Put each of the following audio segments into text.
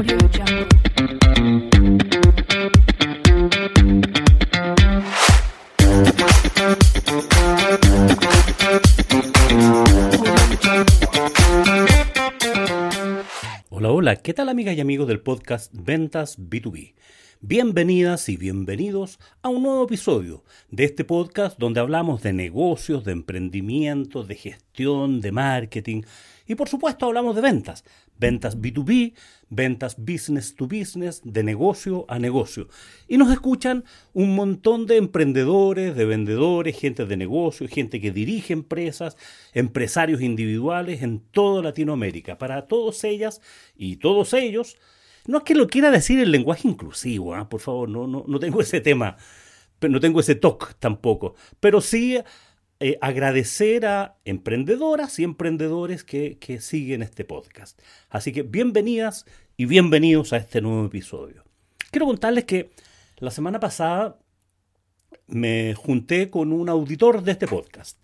Hola, hola, ¿qué tal amigas y amigos del podcast Ventas B2B? Bienvenidas y bienvenidos a un nuevo episodio de este podcast donde hablamos de negocios, de emprendimiento, de gestión, de marketing y por supuesto hablamos de ventas. Ventas B2B, ventas business to business, de negocio a negocio. Y nos escuchan un montón de emprendedores, de vendedores, gente de negocio, gente que dirige empresas, empresarios individuales en toda Latinoamérica. Para todos ellas y todos ellos, no es que lo quiera decir en lenguaje inclusivo, ¿ah? por favor, no, no, no tengo ese tema, no tengo ese toque tampoco, pero sí eh, agradecer a emprendedoras y emprendedores que, siguen este podcast. Así que bienvenidas y bienvenidos a este nuevo episodio. Quiero contarles que la semana pasada me junté con un auditor de este podcast,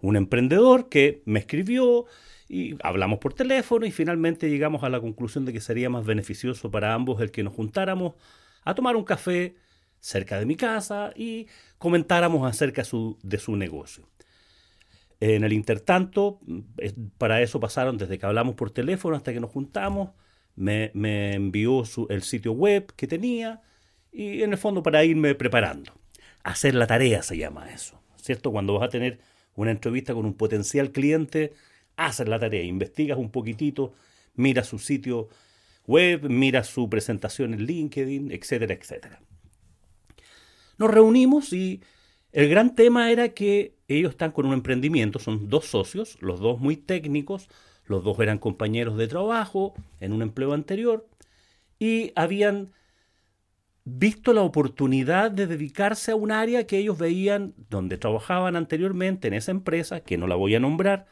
un emprendedor que me escribió y hablamos por teléfono y finalmente llegamos a la conclusión de que sería más beneficioso para ambos el que nos juntáramos a tomar un café cerca de mi casa y comentáramos acerca de su negocio. En el intertanto, para eso pasaron desde que hablamos por teléfono hasta que nos juntamos, me, envió el sitio web que tenía y en el fondo para irme preparando. Hacer la tarea se llama eso, ¿cierto? Cuando vas a tener una entrevista con un potencial cliente, haces la tarea, investigas un poquitito, miras su sitio web, miras su presentación en LinkedIn, etcétera, etcétera. Nos reunimos y el gran tema era que ellos están con un emprendimiento, son dos socios, los dos muy técnicos, los dos eran compañeros de trabajo en un empleo anterior y habían visto la oportunidad de dedicarse a un área que ellos veían donde trabajaban anteriormente en esa empresa, que no la voy a nombrar,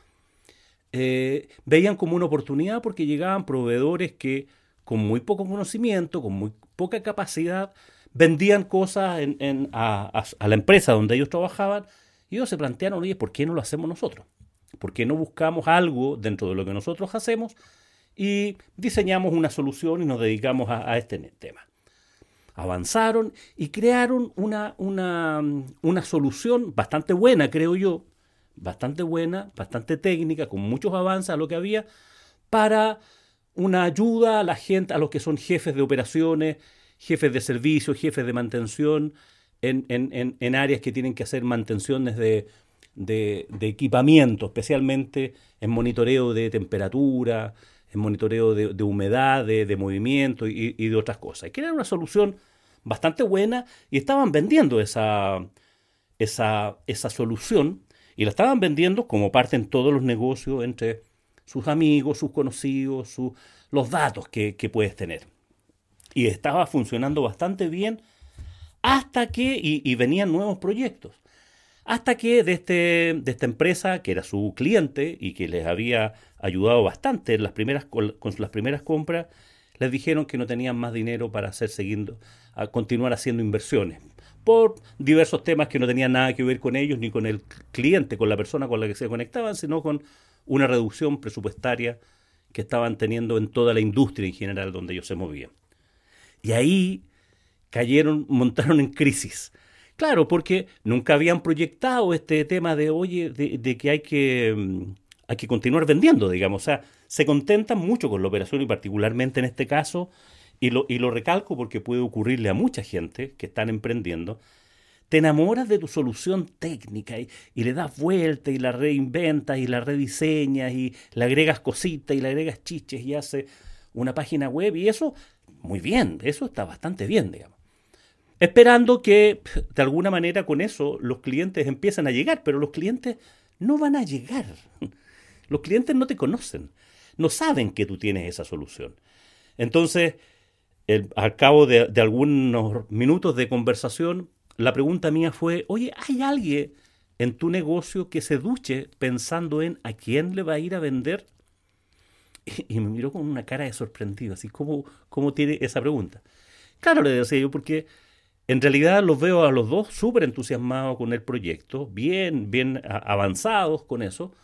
eh, veían como una oportunidad porque llegaban proveedores que con muy poco conocimiento, con muy poca capacidad, vendían cosas en- en- a, a- a la empresa donde ellos trabajaban y ellos se plantearon, oye, ¿por qué no lo hacemos nosotros? ¿Por qué no buscamos algo dentro de lo que nosotros hacemos y diseñamos una solución y nos dedicamos a, a este tema? Avanzaron y crearon una, una, una solución bastante buena, creo yo, bastante buena, bastante técnica, con muchos avances a lo que había, para una ayuda a la gente, a los que son jefes de operaciones, jefes de servicio, jefes de mantención, en, en- en- en áreas que tienen que hacer mantenciones de, de- de equipamiento, especialmente en monitoreo de temperatura, en monitoreo de, de humedad, de, de movimiento y, y de otras cosas. Y que era una solución bastante buena y estaban vendiendo esa, esa, esa solución y la estaban vendiendo como parte en todos los negocios entre sus amigos, sus conocidos, su- los datos que, que puedes tener. Y estaba funcionando bastante bien hasta que, y, venían nuevos proyectos, hasta que de, este, de esta empresa, que era su cliente y que les había ayudado bastante en las primeras, con, con las primeras compras, les dijeron que no tenían más dinero para hacer siguiendo, a continuar haciendo inversiones por diversos temas que no tenían nada que ver con ellos ni con el cliente, con la persona con la que se conectaban, sino con una reducción presupuestaria que estaban teniendo en toda la industria en general donde ellos se movían. Y ahí cayeron, montaron en crisis. Claro, porque nunca habían proyectado este tema de, oye, de, de que hay que mm, hay que continuar vendiendo, digamos. O sea, se contentan mucho con la operación y particularmente en este caso, y lo, y lo recalco porque puede ocurrirle a mucha gente que están emprendiendo, te enamoras de tu solución técnica y, y le das vuelta y la reinventas y la rediseñas y le agregas cositas y le agregas chiches y hace una página web y eso, muy bien, eso está bastante bien, digamos. Esperando que de alguna manera con eso los clientes empiecen a llegar, pero los clientes no van a llegar. Los clientes no te conocen, no saben que tú tienes esa solución. Entonces, al cabo de, de algunos minutos de conversación, la pregunta mía fue, oye, ¿hay alguien en tu negocio que se duche pensando en a quién le va a ir a vender? Y, me miró con una cara de sorprendido, así como, ¿cómo tiene esa pregunta? Claro, le decía yo, porque en realidad los veo a los dos súper entusiasmados con el proyecto, bien, bien avanzados con eso,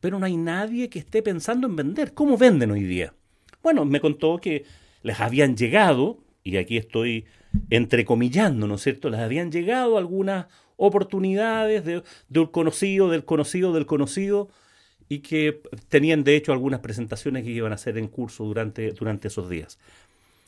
pero no hay nadie que esté pensando en vender. ¿Cómo venden hoy día? Bueno, me contó que les habían llegado, y aquí estoy entrecomillando, ¿no es cierto? Les habían llegado algunas oportunidades de, un conocido, del conocido, del conocido, y que tenían de hecho algunas presentaciones que iban a hacer en curso durante, durante esos días.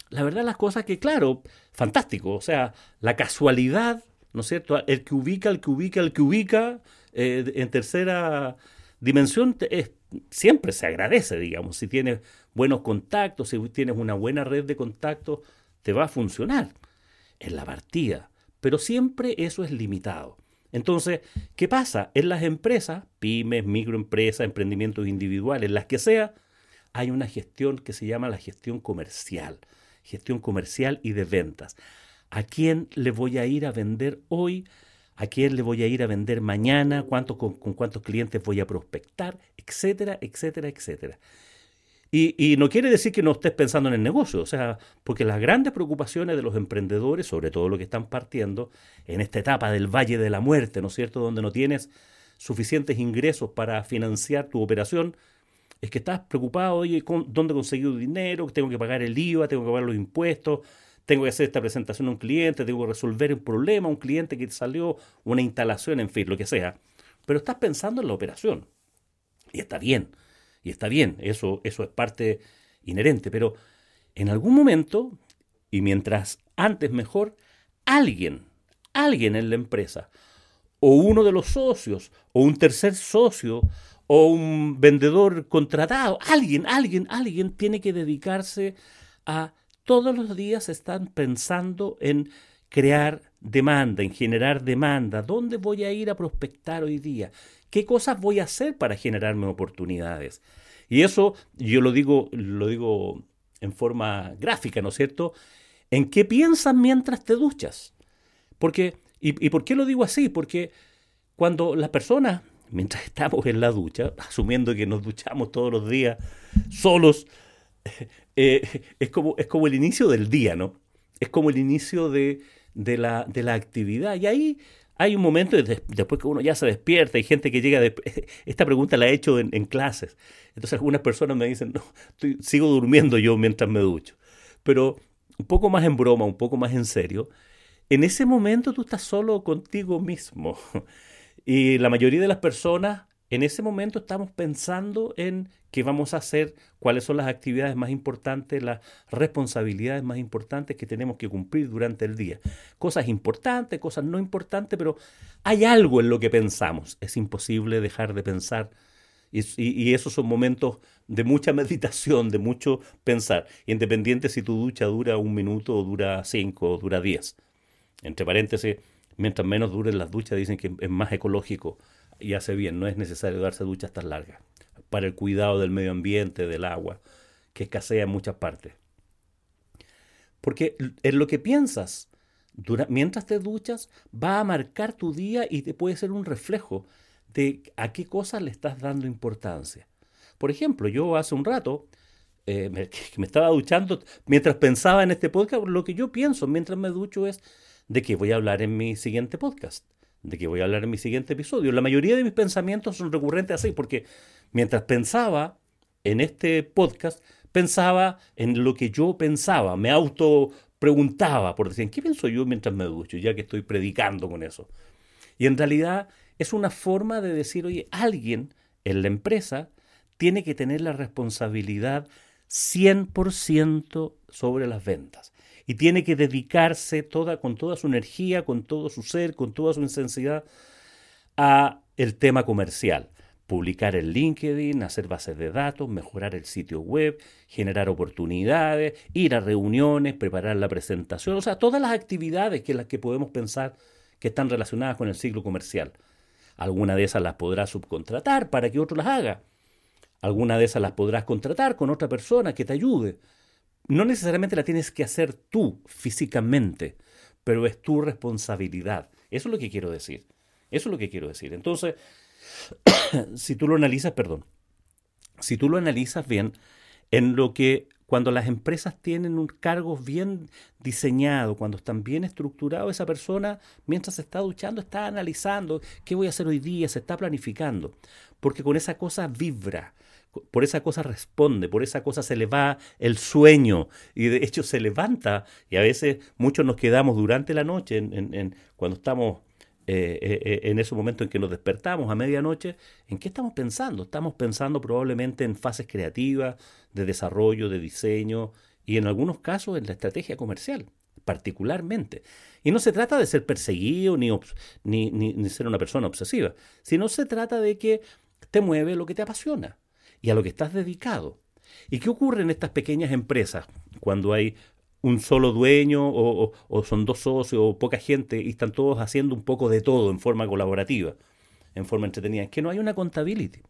La verdad las cosas que, claro, fantástico, o sea, la casualidad, ¿no es cierto? El que ubica, el que ubica, el que ubica, eh, en tercera dimensión es, siempre se agradece, digamos, si tienes buenos contactos, si tienes una buena red de contactos, te va a funcionar en la partida, pero siempre eso es limitado. Entonces, ¿qué pasa? En las empresas, pymes, microempresas, emprendimientos individuales, las que sea, hay una gestión que se llama la gestión comercial, gestión comercial y de ventas. ¿A quién le voy a ir a vender hoy? ¿A quién le voy a ir a vender mañana? ¿Cuánto, con, con cuántos clientes voy a prospectar? Etcétera, etcétera, etcétera. Y, no quiere decir que no estés pensando en el negocio, o sea, porque las grandes preocupaciones de los emprendedores, sobre todo los que están partiendo en esta etapa del valle de la muerte, ¿no es cierto?, donde no tienes suficientes ingresos para financiar tu operación, es que estás preocupado, oye, ¿dónde he conseguido dinero? Tengo que pagar el IVA, tengo que pagar los impuestos, tengo que hacer esta presentación a un cliente, tengo que resolver un problema un cliente que salió, una instalación, en fin, lo que sea. Pero estás pensando en la operación. Y está bien y está bien, eso, eso es parte inherente, pero en algún momento, y mientras antes mejor, alguien, alguien en la empresa, o uno de los socios, o un tercer socio, o un vendedor contratado, alguien, alguien, alguien tiene que dedicarse a todos los días están pensando en crear demanda, en generar demanda. ¿Dónde voy a ir a prospectar hoy día? ¿Qué cosas voy a hacer para generarme oportunidades? Y eso yo lo digo, lo digo en forma gráfica, ¿no es cierto? ¿En qué piensas mientras te duchas? Porque, y, por qué lo digo así? Porque cuando las personas, mientras estamos en la ducha, asumiendo que nos duchamos todos los días solos, eh, es, como, es como el inicio del día, ¿no? Es como el inicio de, de, la, de la actividad. Y ahí hay un momento después que uno ya se despierta, hay gente que llega, esta pregunta la he hecho en, clases, entonces algunas personas me dicen, no, sigo durmiendo yo mientras me ducho, pero un poco más en broma, un poco más en serio, en ese momento tú estás solo contigo mismo. Y la mayoría de las personas en ese momento estamos pensando en qué vamos a hacer, cuáles son las actividades más importantes, las responsabilidades más importantes que tenemos que cumplir durante el día. Cosas importantes, cosas no importantes, pero hay algo en lo que pensamos. Es imposible dejar de pensar. Y, esos son momentos de mucha meditación, de mucho pensar, independiente si tu ducha dura un minuto o dura cinco o dura diez. Entre paréntesis, mientras menos duren las duchas, dicen que es más ecológico y hace bien, no es necesario darse duchas tan largas para el cuidado del medio ambiente, del agua, que escasea en muchas partes. Porque en lo que piensas mientras te duchas va a marcar tu día y te puede ser un reflejo de a qué cosas le estás dando importancia. Por ejemplo, yo hace un rato eh, me estaba duchando, mientras pensaba en este podcast, lo que yo pienso mientras me ducho es de qué voy a hablar en mi siguiente podcast de que voy a hablar en mi siguiente episodio. La mayoría de mis pensamientos son recurrentes así, porque mientras pensaba en este podcast, pensaba en lo que yo pensaba, me auto preguntaba, por decir, ¿qué pienso yo mientras me ducho? Ya que estoy predicando con eso. Y en realidad es una forma de decir, oye, alguien en la empresa tiene que tener la responsabilidad 100% sobre las ventas y tiene que dedicarse toda, con toda su energía, con todo su ser, con toda su intensidad a el tema comercial. Publicar en LinkedIn, hacer bases de datos, mejorar el sitio web, generar oportunidades, ir a reuniones, preparar la presentación, o sea, todas las actividades que las que podemos pensar que están relacionadas con el ciclo comercial. Alguna de esas las podrás subcontratar para que otro las haga. Alguna de esas las podrás contratar con otra persona que te ayude no necesariamente la tienes que hacer tú físicamente, pero es tu responsabilidad. Eso es lo que quiero decir. Eso es lo que quiero decir. Entonces, si tú lo analizas, perdón, si tú lo analizas bien, en lo que cuando las empresas tienen un cargo bien diseñado, cuando están bien estructurados, esa persona, mientras se está duchando, está analizando qué voy a hacer hoy día, se está planificando, porque con esa cosa vibra, por esa cosa responde, por esa cosa se le va el sueño y de hecho se levanta y a veces muchos nos quedamos durante la noche en, cuando estamos eh, eh, eh, en ese momento en que nos despertamos a medianoche, ¿en qué estamos pensando? Estamos pensando probablemente en fases creativas, de desarrollo, de diseño y en algunos casos en la estrategia comercial, particularmente. Y no se trata de ser perseguido ni, ni, ni ser una persona obsesiva, sino se trata de que te mueve lo que te apasiona y a lo que estás dedicado. ¿Y qué ocurre en estas pequeñas empresas cuando hay un solo dueño o, son dos socios o poca gente y están todos haciendo un poco de todo en forma colaborativa, en forma entretenida? Es que no hay una contabilidad.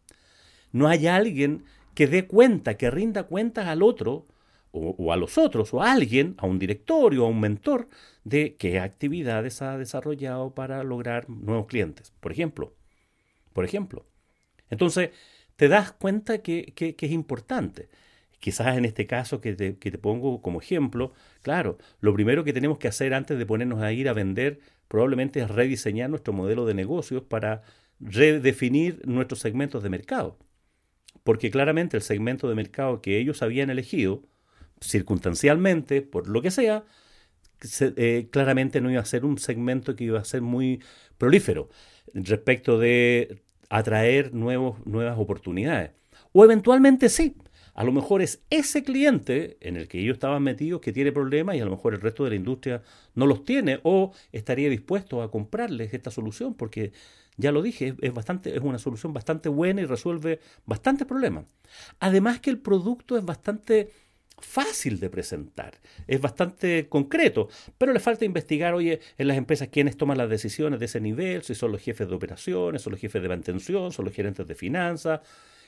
No hay alguien que dé cuenta, que rinda cuentas al otro o, o, a los otros, o a alguien, a un directorio, a un mentor, de qué actividades ha desarrollado para lograr nuevos clientes, por ejemplo. Por ejemplo. Entonces, te das cuenta que, es importante. Quizás en este caso que te, que te, pongo como ejemplo, claro, lo primero que tenemos que hacer antes de ponernos a ir a vender probablemente es rediseñar nuestro modelo de negocios para redefinir nuestros segmentos de mercado. Porque claramente el segmento de mercado que ellos habían elegido, circunstancialmente, por lo que sea, eh, claramente no iba a ser un segmento que iba a ser muy prolífero respecto de atraer nuevos, nuevas oportunidades. O eventualmente sí, a lo mejor es ese cliente en el que ellos estaban metidos que tiene problemas y a lo mejor el resto de la industria no los tiene o estaría dispuesto a comprarles esta solución porque ya lo dije, es, bastante, es una solución bastante buena y resuelve bastantes problemas. Además que el producto es bastante fácil de presentar, es bastante concreto, pero le falta investigar, oye, en las empresas quiénes toman las decisiones de ese nivel, si son los jefes de operaciones, son los jefes de mantención, son los gerentes de finanzas,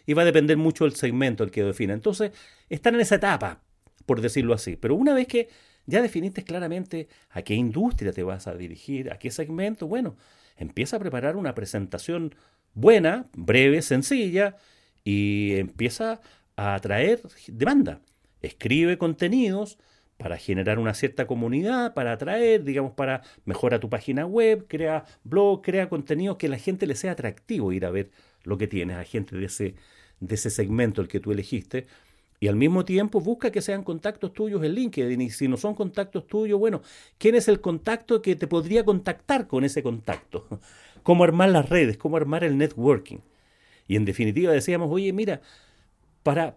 y va a depender mucho del segmento el que defina. Entonces, están en esa etapa, por decirlo así, pero una vez que ya definiste claramente a qué industria te vas a dirigir, a qué segmento, bueno, empieza a preparar una presentación buena, breve, sencilla, y empieza a atraer demanda escribe contenidos para generar una cierta comunidad, para atraer, digamos, para mejorar tu página web, crea blog, crea contenidos que a la gente le sea atractivo ir a ver lo que tienes, a gente de ese, de ese segmento el que tú elegiste. Y al mismo tiempo busca que sean contactos tuyos en LinkedIn. Y si no son contactos tuyos, bueno, ¿quién es el contacto que te podría contactar con ese contacto? ¿Cómo armar las redes? ¿Cómo armar el networking? Y en definitiva decíamos, oye, mira,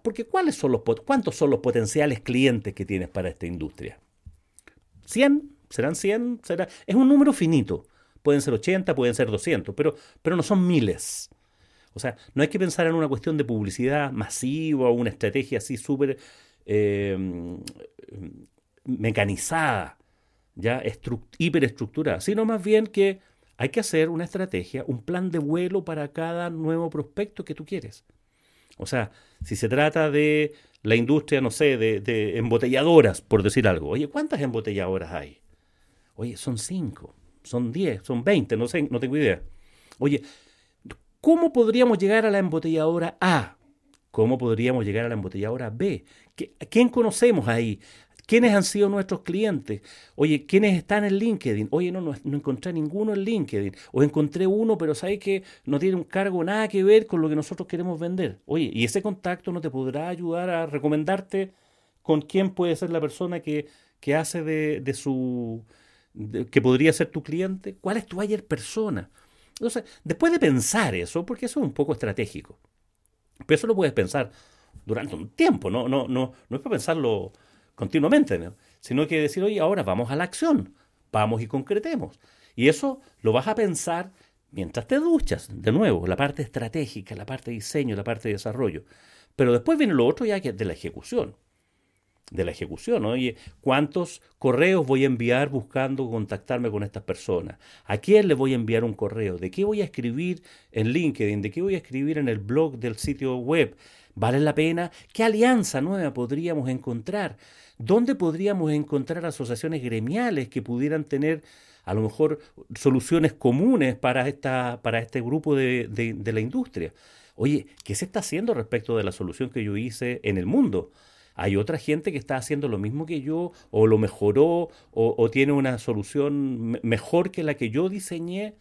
porque ¿cuáles son los, ¿cuántos son los potenciales clientes que tienes para esta industria? ¿100? ¿Serán 100? ¿Será? Es un número finito. Pueden ser 80, pueden ser 200, pero, pero no son miles. O sea, no hay que pensar en una cuestión de publicidad masiva o una estrategia así súper em, mecanizada, ya hiperestructurada, sino más bien que hay que hacer una estrategia, un plan de vuelo para cada nuevo prospecto que tú quieres. O sea, si se trata de la industria, no sé, de, embotelladoras, por decir algo. Oye, ¿cuántas embotelladoras hay? Oye, son cinco, son diez, son veinte, no sé, no tengo idea. Oye, ¿cómo podríamos llegar a la embotelladora A? ¿Cómo podríamos llegar a la embotelladora B? ¿Quién conocemos ahí? ¿Quiénes han sido nuestros clientes? Oye, ¿quiénes están en LinkedIn? Oye, no, no, encontré ninguno en LinkedIn. O encontré uno, pero sabes que no tiene un cargo nada que ver con lo que nosotros queremos vender. Oye, ¿y ese contacto no te podrá ayudar a recomendarte con quién puede ser la persona que, que hace de, su... que podría ser tu cliente? ¿Cuál es tu ayer persona? Entonces, después de pensar eso, porque eso es un poco estratégico, pero eso lo puedes pensar durante un tiempo, no, no, no, no es para pensarlo continuamente, sino que decir, oye, ahora vamos a la acción, vamos y concretemos. Y eso lo vas a pensar mientras te duchas, de nuevo, la parte estratégica, la parte de diseño, la parte de desarrollo. Pero después viene lo otro ya que de la ejecución. De la ejecución, oye, ¿cuántos correos voy a enviar buscando contactarme con estas personas? ¿A quién le voy a enviar un correo? ¿De qué voy a escribir en LinkedIn? ¿De qué voy a escribir en el blog del sitio web? ¿Vale la pena? ¿Qué alianza nueva podríamos encontrar? ¿Dónde podríamos encontrar asociaciones gremiales que pudieran tener a lo mejor soluciones comunes para, esta, para este grupo de, de, la industria? Oye, ¿qué se está haciendo respecto de la solución que yo hice en el mundo? Hay otra gente que está haciendo lo mismo que yo, o lo mejoró, o, o tiene una solución mejor que la que yo diseñé.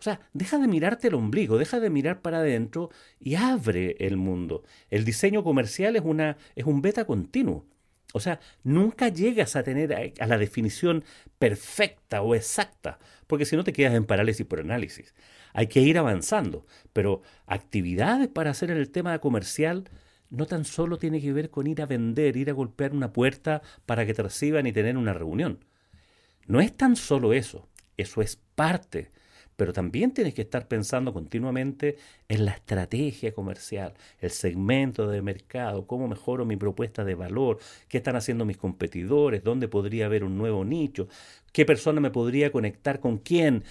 O sea, deja de mirarte el ombligo, deja de mirar para adentro y abre el mundo. El diseño comercial es, una, es un beta continuo. O sea, nunca llegas a tener a, la definición perfecta o exacta, porque si no te quedas en parálisis por análisis. Hay que ir avanzando, pero actividades para hacer en el tema comercial no tan solo tiene que ver con ir a vender, ir a golpear una puerta para que te reciban y tener una reunión. No es tan solo eso, eso es parte pero también tienes que estar pensando continuamente en la estrategia comercial, el segmento de mercado, cómo mejoro mi propuesta de valor, qué están haciendo mis competidores, dónde podría haber un nuevo nicho, qué persona me podría conectar con quién,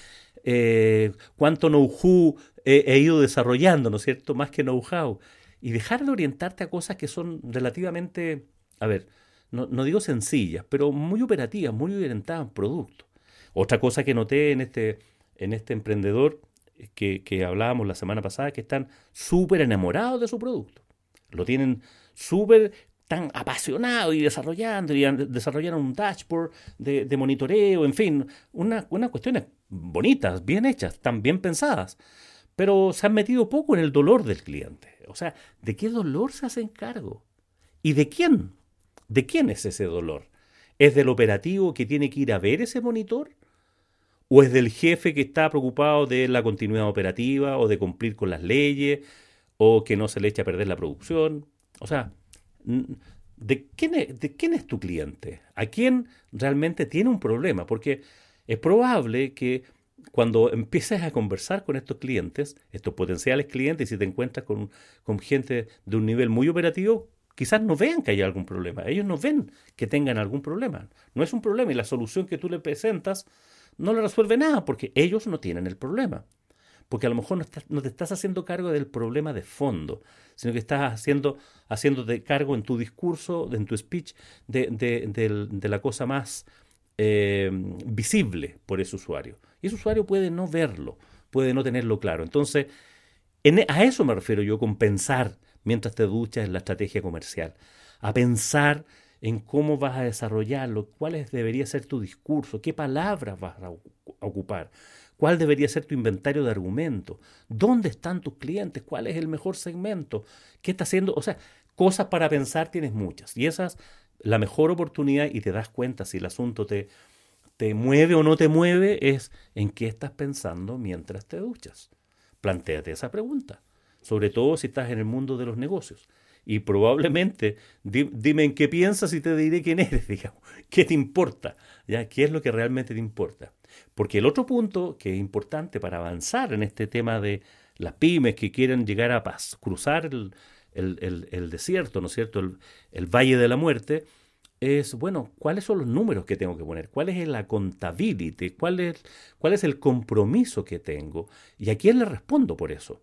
eh, cuánto know-how he, ido desarrollando, ¿no es cierto? Más que know-how. Y dejar de orientarte a cosas que son relativamente, a ver, no, digo sencillas, pero muy operativas, muy orientadas a producto. Otra cosa que noté en este en este emprendedor que, que hablábamos la semana pasada, que están súper enamorados de su producto. Lo tienen súper tan apasionado y desarrollando, y desarrollaron un dashboard de, monitoreo, en fin, unas una cuestiones bonitas, bien hechas, están bien pensadas, pero se han metido poco en el dolor del cliente. O sea, ¿de qué dolor se hacen cargo? ¿Y de quién? ¿De quién es ese dolor? ¿Es del operativo que tiene que ir a ver ese monitor? ¿O es del jefe que está preocupado de la continuidad operativa o de cumplir con las leyes o que no se le eche a perder la producción? O sea, ¿de quién es, tu cliente? ¿A quién realmente tiene un problema? Porque es probable que cuando empieces a conversar con estos clientes, estos potenciales clientes, y si te encuentras con, con, gente de un nivel muy operativo, quizás no vean que haya algún problema. Ellos no ven que tengan algún problema. No es un problema y la solución que tú le presentas no le resuelve nada porque ellos no tienen el problema. Porque a lo mejor no, te estás haciendo cargo del problema de fondo, sino que estás haciendo, haciéndote cargo en tu discurso, en tu speech, de, la cosa más eh, visible por ese usuario. Y ese usuario puede no verlo, puede no tenerlo claro. Entonces, e, a eso me refiero yo con pensar mientras te duchas en la estrategia comercial. A pensar en cómo vas a desarrollarlo, cuál debería ser tu discurso, qué palabras vas a ocupar, cuál debería ser tu inventario de argumentos, dónde están tus clientes, cuál es el mejor segmento, qué está haciendo, o sea, cosas para pensar tienes muchas y esa es la mejor oportunidad y te das cuenta si el asunto te, te mueve o no te mueve es en qué estás pensando mientras te duchas. Plantéate esa pregunta, sobre todo si estás en el mundo de los negocios y probablemente dime en qué piensas y te diré quién eres, digamos. ¿Qué te importa? ¿Ya? ¿Qué es lo que realmente te importa? Porque el otro punto que es importante para avanzar en este tema de las pymes que quieren llegar a paz, cruzar el, el, desierto, ¿no es cierto? El, valle de la muerte, es, bueno, ¿cuáles son los números que tengo que poner? ¿Cuál es la contabilidad? ¿Cuál es, ¿Cuál es el compromiso que tengo? ¿Y a quién le respondo por eso?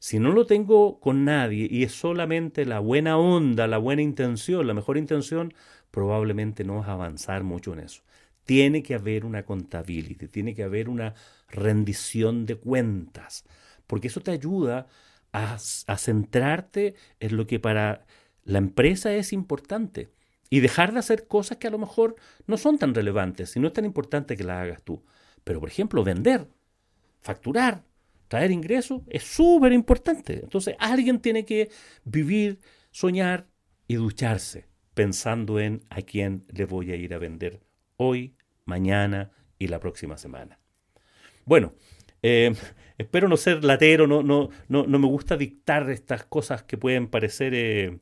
Si no lo tengo con nadie y es solamente la buena onda, la buena intención, la mejor intención, probablemente no vas a avanzar mucho en eso. Tiene que haber una contabilidad, tiene que haber una rendición de cuentas, porque eso te ayuda a, centrarte en lo que para la empresa es importante y dejar de hacer cosas que a lo mejor no son tan relevantes y no es tan importante que las hagas tú. Pero, por ejemplo, vender, facturar, traer ingresos es súper importante. Entonces alguien tiene que vivir, soñar y ducharse pensando en a quién le voy a ir a vender hoy, mañana y la próxima semana. Bueno, eh, espero no ser latero, no, no, no, no, me gusta dictar estas cosas que pueden parecer eh,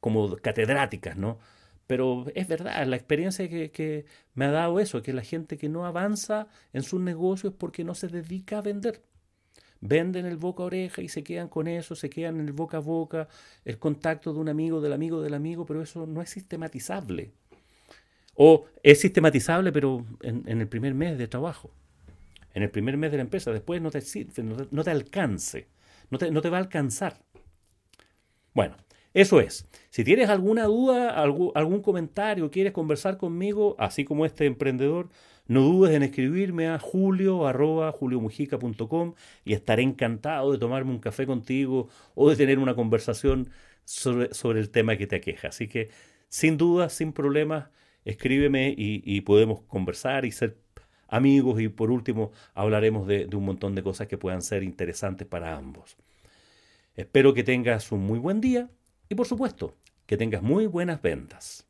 como catedráticas, ¿no? Pero es verdad, la experiencia que, que, me ha dado eso, que la gente que no avanza en sus negocios es porque no se dedica a vender venden el boca a oreja y se quedan con eso, se quedan en el boca a boca, el contacto de un amigo, del amigo, del amigo, pero eso no es sistematizable. O es sistematizable, pero en, el primer mes de trabajo, en el primer mes de la empresa, después no te no te, alcance, no te, no te va a alcanzar. Bueno, eso es. Si tienes alguna duda, algún comentario, quieres conversar conmigo, así como este emprendedor, no dudes en escribirme a julio y estaré encantado de tomarme un café contigo o de tener una conversación sobre, el tema que te aqueja. Así que sin duda, sin problemas, escríbeme y, podemos conversar y ser amigos y por último hablaremos de, de un montón de cosas que puedan ser interesantes para ambos. Espero que tengas un muy buen día y por supuesto que tengas muy buenas ventas.